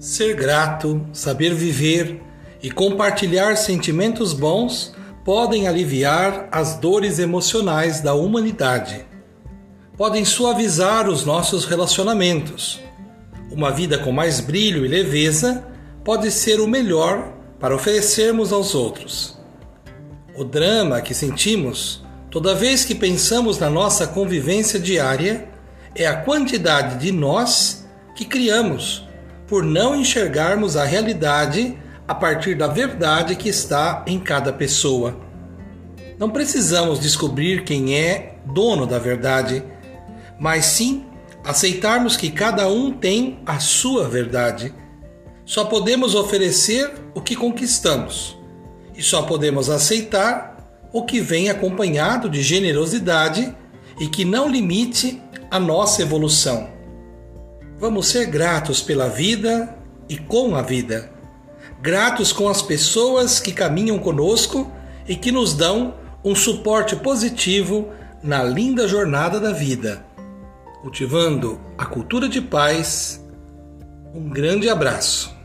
Ser grato, saber viver e compartilhar sentimentos bons podem aliviar as dores emocionais da humanidade. Podem suavizar os nossos relacionamentos. Uma vida com mais brilho e leveza pode ser o melhor para oferecermos aos outros. O drama que sentimos toda vez que pensamos na nossa convivência diária é a quantidade de nós que criamos por não enxergarmos a realidade a partir da verdade que está em cada pessoa. Não precisamos descobrir quem é dono da verdade, mas sim aceitarmos que cada um tem a sua verdade. Só podemos oferecer o que conquistamos e só podemos aceitar o que vem acompanhado de generosidade e que não limite a nossa evolução. Vamos ser gratos pela vida e com a vida. Gratos com as pessoas que caminham conosco e que nos dão um suporte positivo na linda jornada da vida. Cultivando a cultura de paz. Um grande abraço.